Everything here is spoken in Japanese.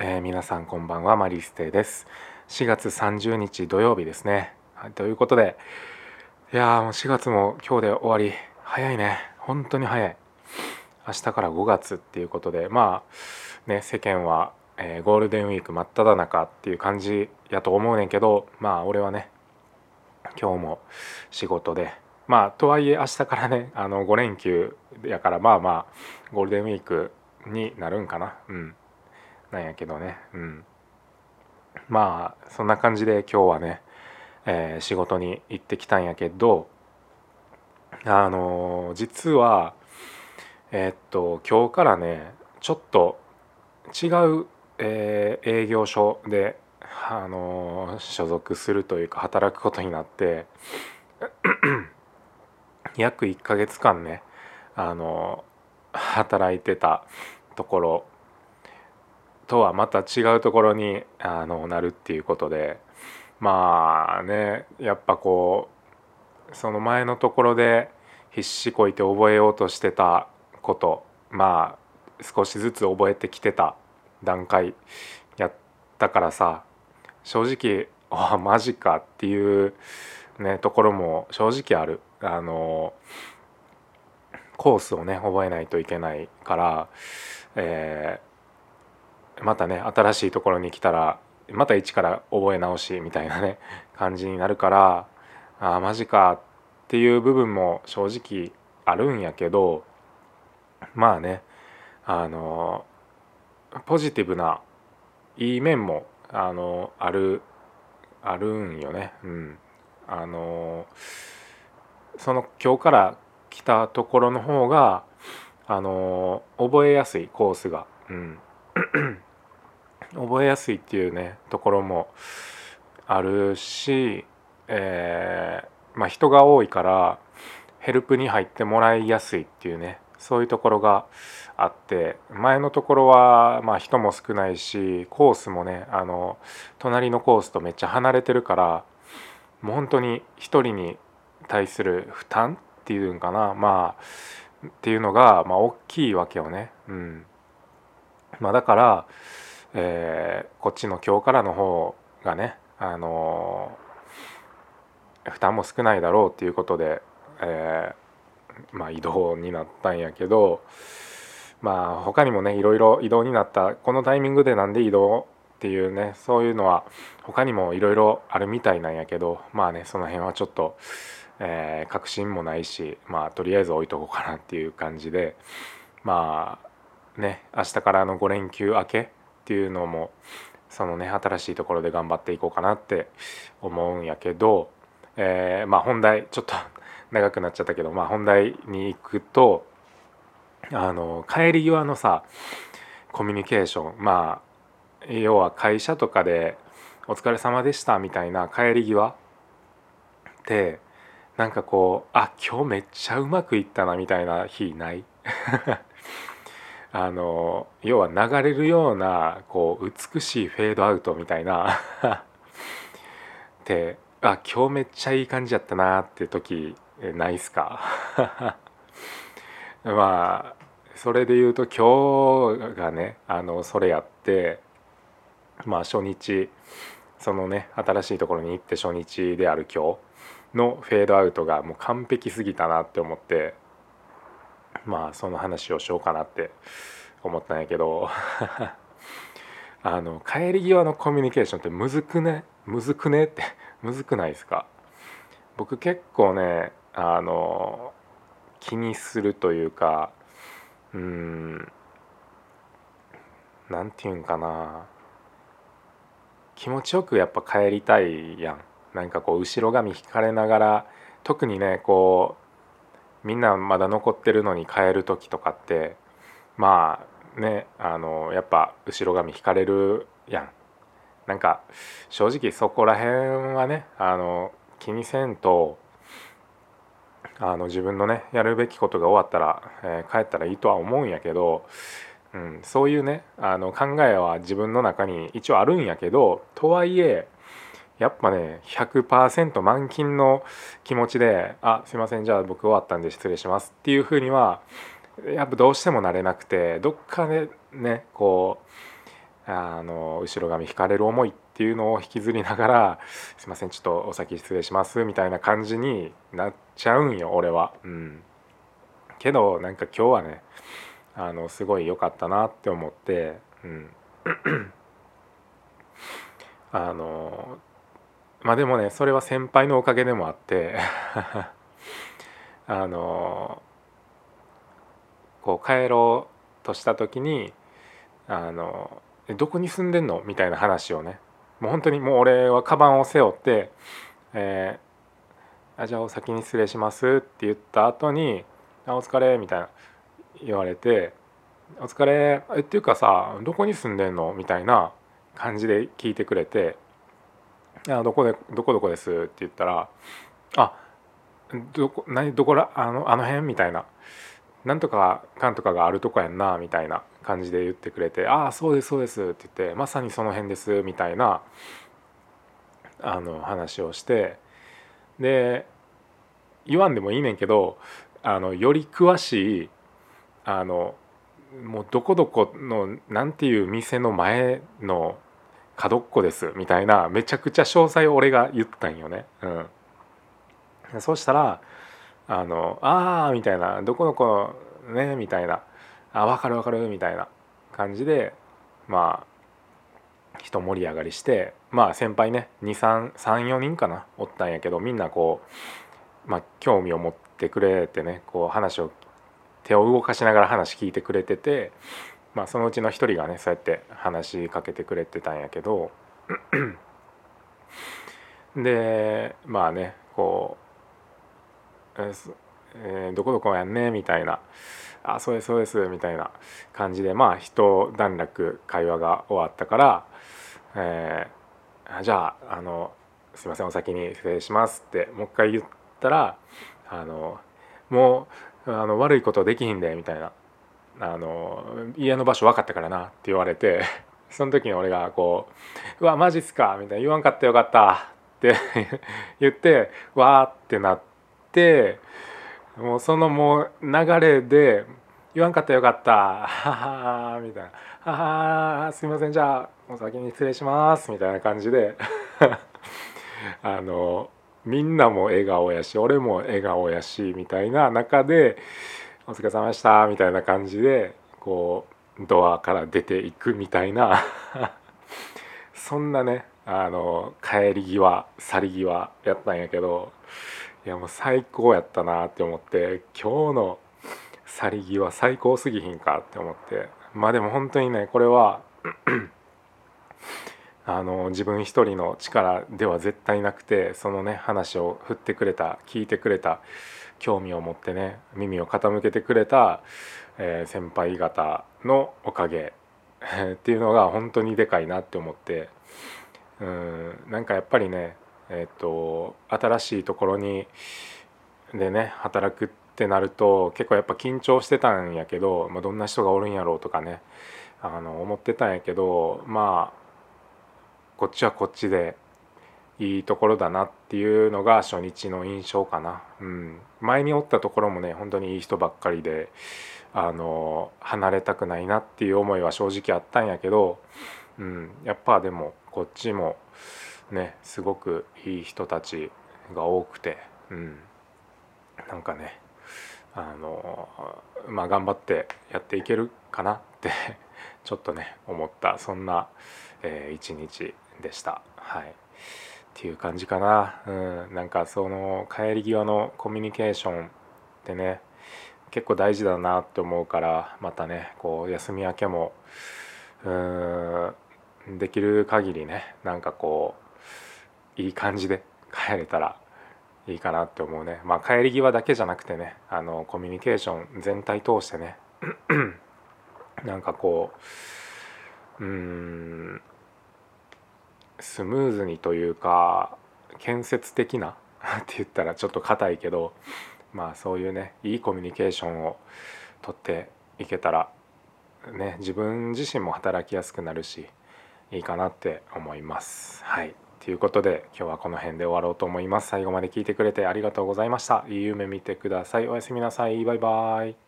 えー、皆さんこんばんはマリステです。4月30日土曜日ですね、はい、ということでいやもう4月も今日で終わり。早いね。本当に早い。明日から5月っていうことでまあね世間は、えー、ゴールデンウィーク真っ只中っていう感じやと思うねんけどまあ俺はね今日も仕事でまあとはいえ明日からねあの5連休やからまあまあゴールデンウィークになるんかな。うん。なんやけどね。うん。まあそんな感じで今日はね、えー、仕事に行ってきたんやけどあのー、実はえー、っと今日からねちょっと違う、え、営業所であの所属するというか働くことになって 約1ヶ月間ねあの働いてたところとはまた違うところにあのなるっていうことで。まあねやっぱこうその前のところで必死こいて覚えようとしてたことまあ少しずつ覚えてきてた段階やったからさ正直あマジかっていうねところも正直ある。あのコースをね覚えないといけないから、え、またね新しいところに来たらまた一から覚え直しみたいなね 感じになるからああマジかっていう部分も正直あるんやけどまあねあのポジティブないい面もあのあるあるんよね。うん、あのその今日から来たところの方があの覚えやすいコースが、うん、覚えやすいっていうねところもあるし、えー、まあ、人が多いからヘルプに入ってもらいやすいっていうねそういうところがあって前のところはまあ人も少ないしコースもねあの隣のコースとめっちゃ離れてるからもう本当に一人に対する負担っていうんかなまあっていうのがま大きいわけよね。うんまあ、だから、えー、こっちの今日からの方がねあのー、負担も少ないだろうっていうことで、えーまあ、移動になったんやけどまあ他にもねいろいろ移動になったこのタイミングでなんで移動っていうねそういうのは他にもいろいろあるみたいなんやけどまあねその辺はちょっと、えー、確信もないしまあとりあえず置いとこうかなっていう感じでまあね明日からの5連休明けっていうのもそのね新しいところで頑張っていこうかなって思うんやけど、えー、まあ本題ちょっと 長くなっちゃったけど、まあ、本題に行くとあの帰り際のさコミュニケーションまあ要は会社とかで「お疲れ様でした」みたいな帰り際ってなんかこうあ今日めっちゃうまくいったなみたいな日ない？あの要は流れるようなこう美しいフェードアウトみたいな。ってあ今日めっちゃいい感じやったなって時ないっすか？まあそれで言うと今日がねあのそれやってまあ初日そのね新しいところに行って初日である今日のフェードアウトがもう完璧すぎたなって思ってまあその話をしようかなって思ったんやけど。あの帰り際のコミュニケーションってむずくね？むずくねって？むずくないですか？僕結構ねあの気にするというかうん何て言うんかな。気持ちよくやっぱ帰りたいやん。なんかこう後ろ髪引かれながら特にねこうみんなまだ残ってるのに帰る時とかってまあねあのやっぱ後ろ髪引かれるやん。なんか正直そこら辺はねあの気にせんとあの自分のねやるべきことが終わったら、えー、帰ったらいいとは思うんやけど、うん、そういうねあの考えは自分の中に一応あるんやけどとはいえやっぱね100%満勤の気持ちで「あすいませんじゃあ僕終わったんで失礼します」っていうふうにはやっぱどうしてもなれなくてどっかでねこうあの後ろ髪引かれる思いっていうのを引きずりながら「すいませんちょっとお先失礼します」みたいな感じになっちゃうんよ俺は。うん、けどなんか今日はねあのすごい良かったなって思って、うん、あのまあでもねそれは先輩のおかげでもあって あのこう帰ろうとした時にあの「どこに住んでんの?」みたいな話をねもう本当にもう俺はカバンを背負って「えー、あじゃあお先に失礼します」って言った後に「あお疲れ」みたいな言われて「お疲れえっていうかさどこに住んでんの?」みたいな感じで聞いてくれて「あどこでどこどこです」って言ったら「あどこ何どこらあのあの辺?」みたいな「なんとかかんとかがあるとこやんな」みたいな感じで言ってくれて「ああそうですそうです」って言って「まさにその辺です」みたいなあの話をしてで言わんでもいいねんけどあのより詳しいあのもうどこどこのなんていう店の前の角っこですみたいなめちゃくちゃ詳細を俺が言ったんよね。うん、そうしたら「あのああ」みたいな「どこどこね」みたいな「あ分かる分かる」みたいな感じでまあ人盛り上がりしてまあ先輩ね234人かなおったんやけどみんなこう、まあ、興味を持ってくれてねこう話を手を動かしながら話聞いてくれててまあ、そのうちの一人がねそうやって話しかけてくれてたんやけど。でまあねこう「えー、どこどこやんね」みたいな「あそうですそうです」みたいな感じでまあ一段落会話が終わったから「えー、じゃああのすいませんお先に失礼します」ってもう一回言ったら「あのもうあの悪いことできひんで」みたいな。あの家の場所分かったからなって言われて その時に俺がこう「うわマジっすか」みたいな「言わんかったよかった」って 言ってわーってなってもうそのもう流れで「言わんかったよかった」ははみたいな「ははすいませんじゃあお先に失礼します」みたいな感じで あのみんなも笑顔やし俺も笑顔やしみたいな中でお疲れ様でしたみたいな感じでこうドアから出ていくみたいな。そんなねあの帰り際去り際やったんやけどいやもう最高やったなって思って今日の去り際最高すぎひんかって思って。まあでも本当にねこれは あの自分一人の力では絶対なくてそのね話を振ってくれた聞いてくれた興味を持ってね耳を傾けてくれた、え、先輩方のおかげっていうのが本当にでかいなって思ってうんなんかやっぱりねえっ、と新しいところにでね働くってなると結構やっぱ緊張してたんやけど、まあ、どんな人がおるんやろうとかねあの思ってたんやけどまあこっちはこっちでいいところだなっていうのが初日の印象かな、うん、前におったところもね本当にいい人ばっかりであの離れたくないなっていう思いは正直あったんやけど、うん、やっぱでもこっちもねすごくいい人たちが多くて、うん、なんかねあのまあ頑張ってやっていけるかなってちょっとね思ったそんな、えー、一日でした。はい。っていう感じかな、うん、なんかその帰り際のコミュニケーションってね結構大事だなって思うからまたねこう休み明けもうんできる限りねなんかこういい感じで帰れたらいいかなって思うね。まあ帰り際だけじゃなくてねあのコミュニケーション全体通してね なんかこううんスムーズにというか建設的な って言ったらちょっと硬いけどまあそういうねいいコミュニケーションをとっていけたらね自分自身も働きやすくなるしいいかなって思います。はいということで今日はこの辺で終わろうと思います。最後まで聞いてくれてありがとうございました。いい夢見てください。おやすみなさい。バイバイ。